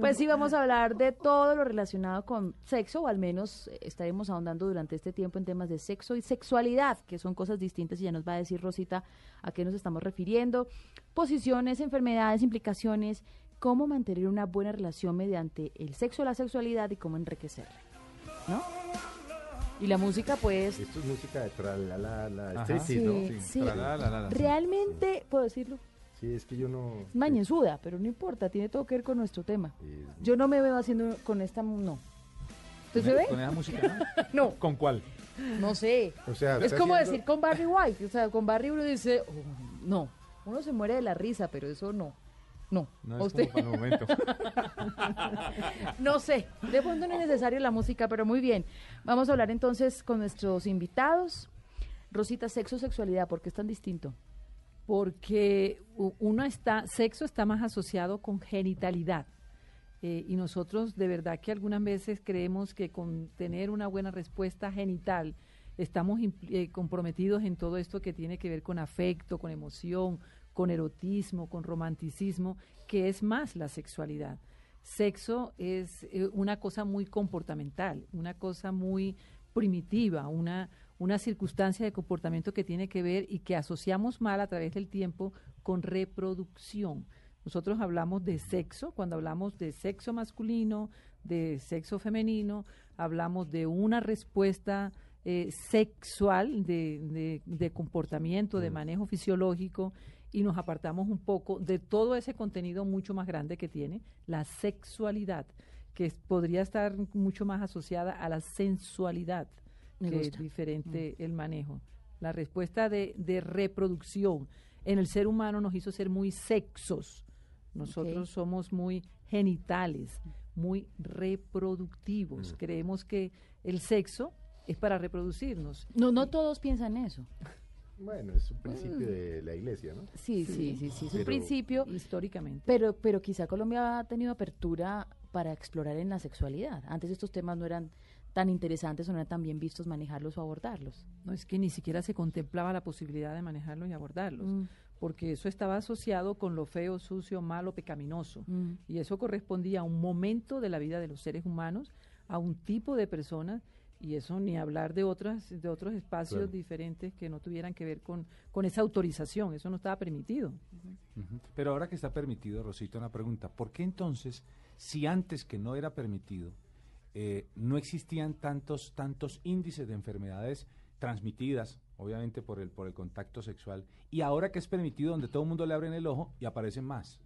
Pues sí, vamos a hablar de todo lo relacionado con sexo, o al menos eh, estaremos ahondando durante este tiempo en temas de sexo y sexualidad, que son cosas distintas y ya nos va a decir Rosita a qué nos estamos refiriendo, posiciones, enfermedades, implicaciones, cómo mantener una buena relación mediante el sexo, la sexualidad y cómo enriquecerla, ¿no? Y la música, pues... Esto es música de tra la la la, sí, ¿no? Sí, sí. Tra-la-la-la-la. Realmente, puedo decirlo, Sí, es que yo no... mañezuda, pero no importa, tiene todo que ver con nuestro tema. Yo no me veo haciendo con esta, no. ¿Usted se ve? ¿Con esa música? No, no? ¿Con cuál? no sé. o sea, Es como haciendo- decir con Barry White, o sea, con Barry uno dice, oh, no, uno se muere de la risa, pero eso no. No, No ¿A es usted? como para el momento. no sé, de pronto no es necesario la música, pero muy bien. Vamos a hablar entonces con nuestros invitados. Rosita, sexo, sexualidad, ¿por qué es tan distinto? Porque uno está, sexo está más asociado con genitalidad. Eh, y nosotros de verdad que algunas veces creemos que con tener una buena respuesta genital estamos eh, comprometidos en todo esto que tiene que ver con afecto, con emoción, con erotismo, con romanticismo, que es más la sexualidad. Sexo es eh, una cosa muy comportamental, una cosa muy primitiva, una, una circunstancia de comportamiento que tiene que ver y que asociamos mal a través del tiempo con reproducción. Nosotros hablamos de sexo, cuando hablamos de sexo masculino, de sexo femenino, hablamos de una respuesta eh, sexual, de, de- de comportamiento, de manejo fisiológico, y nos apartamos un poco de todo ese contenido mucho más grande que tiene la sexualidad, que podría estar mucho más asociada a la sensualidad, Me que es diferente el manejo. La respuesta de, de reproducción en el ser humano nos hizo ser muy sexos. Nosotros somos muy genitales, muy reproductivos. Creemos que el sexo es para reproducirnos. No, no todos piensan eso. Bueno, es un principio de la iglesia, ¿no? Sí, sí, sí, sí, es un principio, históricamente. pero, pero quizá Colombia ha tenido apertura para explorar en la sexualidad. Antes estos temas no eran tan interesantes o no eran tan bien vistos manejarlos o abordarlos. No es que ni siquiera se contemplaba la posibilidad de manejarlos y abordarlos, Mm. porque eso estaba asociado con lo feo, sucio, malo, pecaminoso. Mm. Y eso correspondía a un momento de la vida de los seres humanos, a un tipo de personas, y eso ni hablar de otras, de otros espacios Claro. diferentes que no tuvieran que ver con, con esa autorización, eso no estaba permitido. Pero ahora que está permitido, Rosita, una pregunta. ¿Por qué entonces, si antes que no era permitido, eh, no existían tantos, tantos índices de enfermedades transmitidas, obviamente por el, por el contacto sexual, y ahora que es permitido, donde todo el mundo le abren el ojo y aparecen más?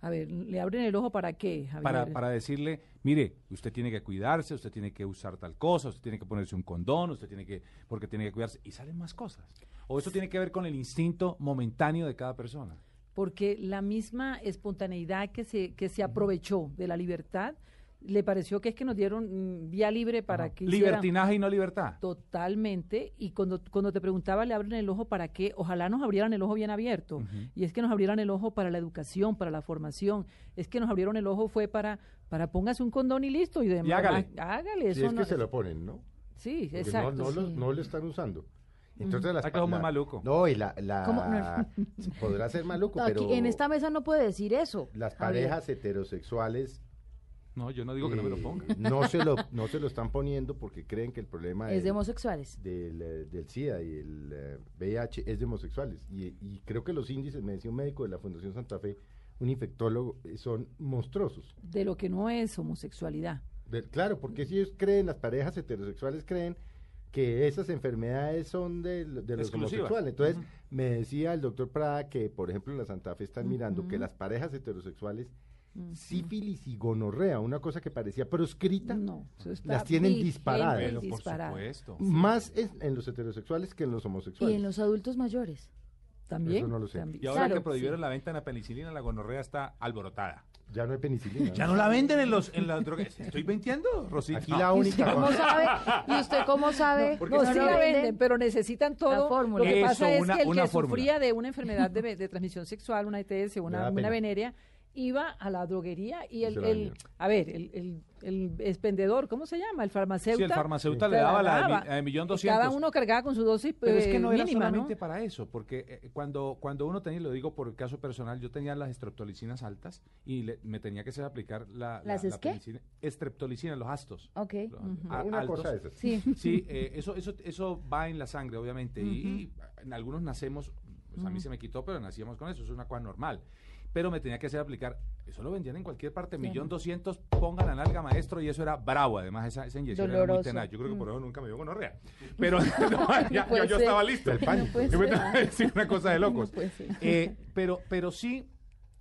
A ver, ¿le abren el ojo para qué, Javier? Para, para decirle, mire, usted tiene que cuidarse, usted tiene que usar tal cosa, usted tiene que ponerse un condón, usted tiene que, porque tiene que cuidarse, y salen más cosas. O eso tiene que ver con el instinto momentáneo de cada persona. porque la misma espontaneidad que se, que se aprovechó de la libertad, le pareció que es que nos dieron mm, vía libre para Ajá. que Libertinaje y no libertad. Totalmente, y cuando, cuando te preguntaba, le abren el ojo para qué, ojalá nos abrieran el ojo bien abierto, y es que nos abrieran el ojo para la educación, para la formación, es que nos abrieron el ojo fue para, para póngase un condón y listo, y demás. hágale. Hágale, Si eso es no- que se lo ponen, ¿no? Sí, Porque exacto. no, no, lo, sí. no lo están usando. Entonces las Ah, es muy la- maluco. No, y la, la ¿Cómo? No. podrá ser maluco, Aquí, pero en esta mesa no puede decir eso. las parejas heterosexuales No, yo no digo que no me lo eh, ponga. no se lo no se lo están poniendo porque creen que el problema Es del- de homosexuales. del, eh, del SIDA y el eh, VIH es de homosexuales. Y, y creo que los índices, me decía un médico de la Fundación Santa Fe, un infectólogo, eh, son monstruosos. De lo que no es homosexualidad. De- claro, porque si ellos creen, las parejas heterosexuales creen que esas enfermedades son de, de los homosexuales. Entonces, me decía el doctor Prada que, por ejemplo, en la Santa Fe están mirando que las parejas heterosexuales, sífilis y gonorrea, una cosa que parecía proscrita, No, las tienen disparadas. Pero por disparada. supuesto. más es en los heterosexuales que en los Y homosexuales. en los adultos mayores. También. Eso no lo sé. también. Y ahora Claro, que prohibieron sí. la venta de la penicilina, la gonorrea está alborotada. Ya no hay penicilina. Ya no la venden en los en las drogas. ¿Estoy mintiendo, Rosita? Aquí la ¿Y única. usted cómo sabe? ¿Y usted cómo sabe? porque No, no sí la venden? venden, pero necesitan todo. fórmula. Lo que Eso, pasa es una- que el que fórmula. sufría de una enfermedad de, de transmisión sexual, una ETS, una, una pena. Iba a la droguería y el, la a ver, el, el, el expendedor, ¿cómo se llama? El farmacéutico. Sí, el farmacéutico le daba la de de millón doscientos. Cada uno cargaba con su dosis Pero es que eh, no era mínima, solamente ¿no? para eso, porque eh, cuando, cuando uno tenía, y lo digo por el caso personal, yo tenía las estreptolicinas altas y le- me tenía que hacer aplicar la, la, ¿Las la es qué? penicilina- Estreptolicina, los astos. Ok. los a- Una altos. cosa esas. Sí. Sí, eh, eso, eso, eso va en la sangre, obviamente. y, y en algunos nacemos, pues a mí se me quitó, pero nacíamos con eso, eso es una cosa normal. Pero me tenía que hacer aplicar, eso lo vendían en cualquier parte, millón doscientos, ponga la nalga maestro, y eso era bravo, además esa, esa inyección era muy Doloroso. tenaz. Yo creo que Mm. por eso nunca me dio gonorrea. Pero no, ya- yo estaba listo. El estaba a decir una cosa de locos. No. Eh, pero, pero sí,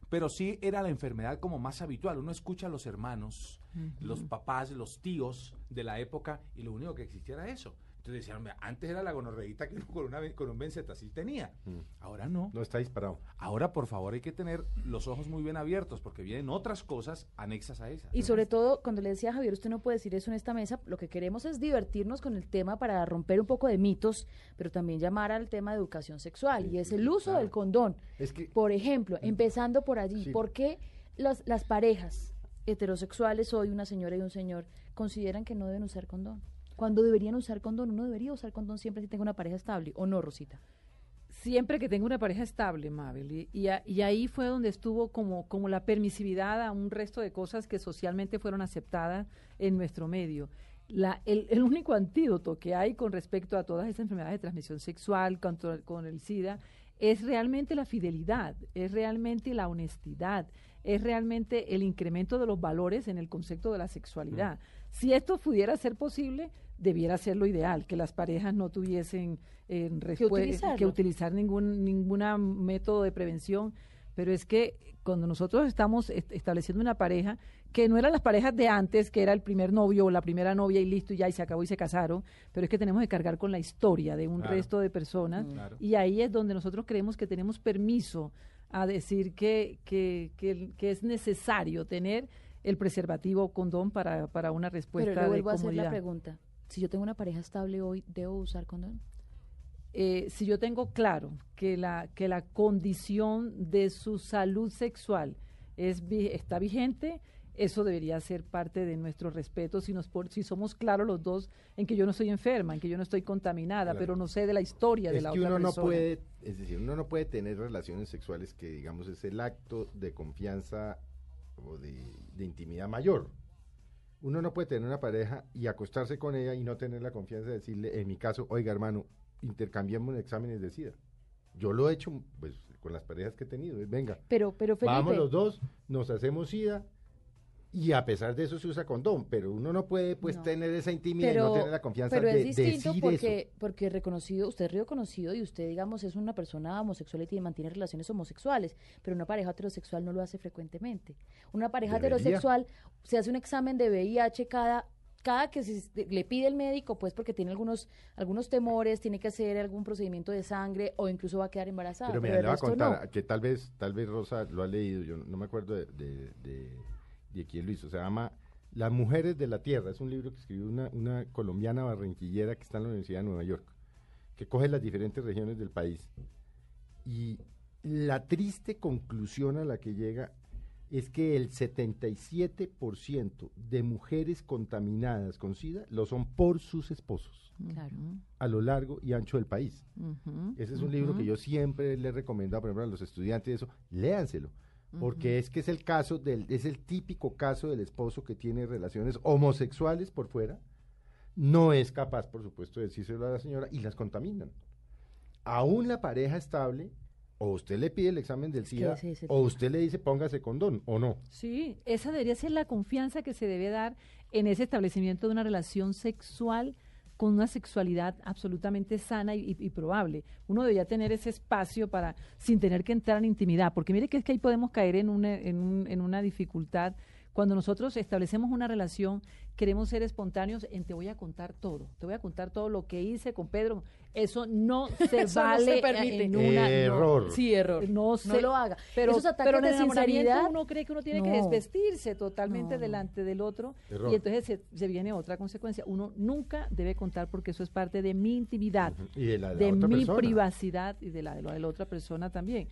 pero sí era la enfermedad como más habitual. Uno escucha a los hermanos, los papás, los tíos de la época y lo único que existía era eso. Entonces decían, "Hombre, antes era la gonorreíta que uno con, una, con un sí tenía. Mm. Ahora no. No está disparado. Ahora, por favor, hay que tener los ojos muy bien abiertos porque vienen otras cosas anexas a esas. Y sobre todo, cuando le decía a Javier, usted no puede decir eso en esta mesa, lo que queremos es divertirnos con el tema para romper un poco de mitos, pero también llamar al tema de educación sexual, Sí, y es el uso claro. del condón. Es que Por ejemplo, empezando por allí, Sí. ¿por qué los- las parejas heterosexuales, hoy una señora y un señor, consideran que no deben usar condón? Cuando deberían usar condón, uno debería usar condón siempre si tenga una pareja estable, ¿o no, Rosita? Siempre que tenga una pareja estable, Mabel. Y, y a- y ahí fue donde estuvo como, como la permisividad a un resto de cosas que socialmente fueron aceptadas en nuestro medio. La, el, el único antídoto que hay con respecto a todas esas enfermedades de transmisión sexual, contra- con el SIDA, es realmente la fidelidad, es realmente la honestidad, es realmente el incremento de los valores en el concepto de la sexualidad. Si esto pudiera ser posible, debiera ser lo ideal, que las parejas no tuviesen eh, utilizarlo. que utilizar ningún ninguna método de prevención, pero es que cuando nosotros estamos est- estableciendo una pareja, que no eran las parejas de antes, que era el primer novio o la primera novia y listo, y ya y se acabó y se casaron, pero es que tenemos que cargar con la historia de un Claro. resto de personas, Claro. y ahí es donde nosotros creemos que tenemos permiso a decir que, que, que, que es necesario tener el preservativo condón para, para una respuesta Pero le vuelvo de a hacer la comodidad. pregunta. Si yo tengo una pareja estable hoy, ¿debo usar condón? eh, si yo tengo claro que la, que la condición de su salud sexual es, está vigente, eso debería ser parte de nuestro respeto si, nos, por- si somos claros los dos en que yo no estoy enferma, en que yo no estoy contaminada, Claro. pero no sé de la historia de la que otra uno no persona. puede, es decir, uno no puede tener relaciones sexuales que digamos es el acto de confianza o de, de intimidad mayor. Uno no puede tener una pareja y acostarse con ella y no tener la confianza de decirle, en mi caso, oiga hermano, intercambiemos exámenes de SIDA. Yo lo he hecho pues con las parejas que he tenido, venga, Pero, pero Felipe, vamos los dos, nos hacemos SIDA y a pesar de eso se usa condón, pero uno no puede pues No. tener esa intimidad y no tener la confianza pero de es distinto decir porque, eso. porque reconocido, usted es reconocido y usted, digamos, es una persona homosexual y tiene, mantiene relaciones homosexuales, pero una pareja heterosexual no lo hace frecuentemente. Una pareja Debería. heterosexual se hace un examen de VIH cada cada que se- le pide el médico, pues porque tiene algunos algunos temores, tiene que hacer algún procedimiento de sangre o incluso va a quedar embarazada. Pero Pero, mira, le voy a contar no. que tal vez, tal vez Rosa lo ha leído, yo no me acuerdo de, de, de, de quién lo hizo, se llama Las Mujeres de la Tierra, es un libro que escribió una, una colombiana barranquillera que está en la Universidad de Nueva York, que coge las diferentes regiones del país. Y la triste conclusión a la que llega es que el 77% de mujeres contaminadas con SIDA lo son por sus esposos Claro. a lo largo y ancho del país. Ujú, Ese es un libro que yo siempre le he recomendado, por ejemplo, a los estudiantes, eso, léanselo. Porque es que es el caso del, es el típico caso del esposo que tiene relaciones homosexuales por fuera, no es capaz, por supuesto, de decírselo a la señora y las contaminan. Aún la pareja estable, o usted le pide el examen del SIDA, o usted le dice póngase condón, o no. Sí, esa debería ser la confianza que se debe dar en ese establecimiento de una relación sexual con una sexualidad absolutamente sana y, probable. Uno debería tener ese espacio para, sin tener que entrar en intimidad, porque mire que es que ahí podemos caer en una, en, un- en una dificultad Cuando nosotros establecemos una relación, queremos ser espontáneos en te voy a contar todo, te voy a contar todo lo que hice con Pedro. Eso no se Eso no vale se permite. en una no. Error. Sí, error. No, se- lo haga. Pero, Esos ataques pero en de sinceridad, uno cree que uno tiene que no. desvestirse totalmente No, no. delante del otro Error. y entonces se, se viene otra consecuencia. Uno nunca debe contar porque eso es parte de mi intimidad, Y de la, de la de otra mi persona. privacidad y de la de la de la otra persona también.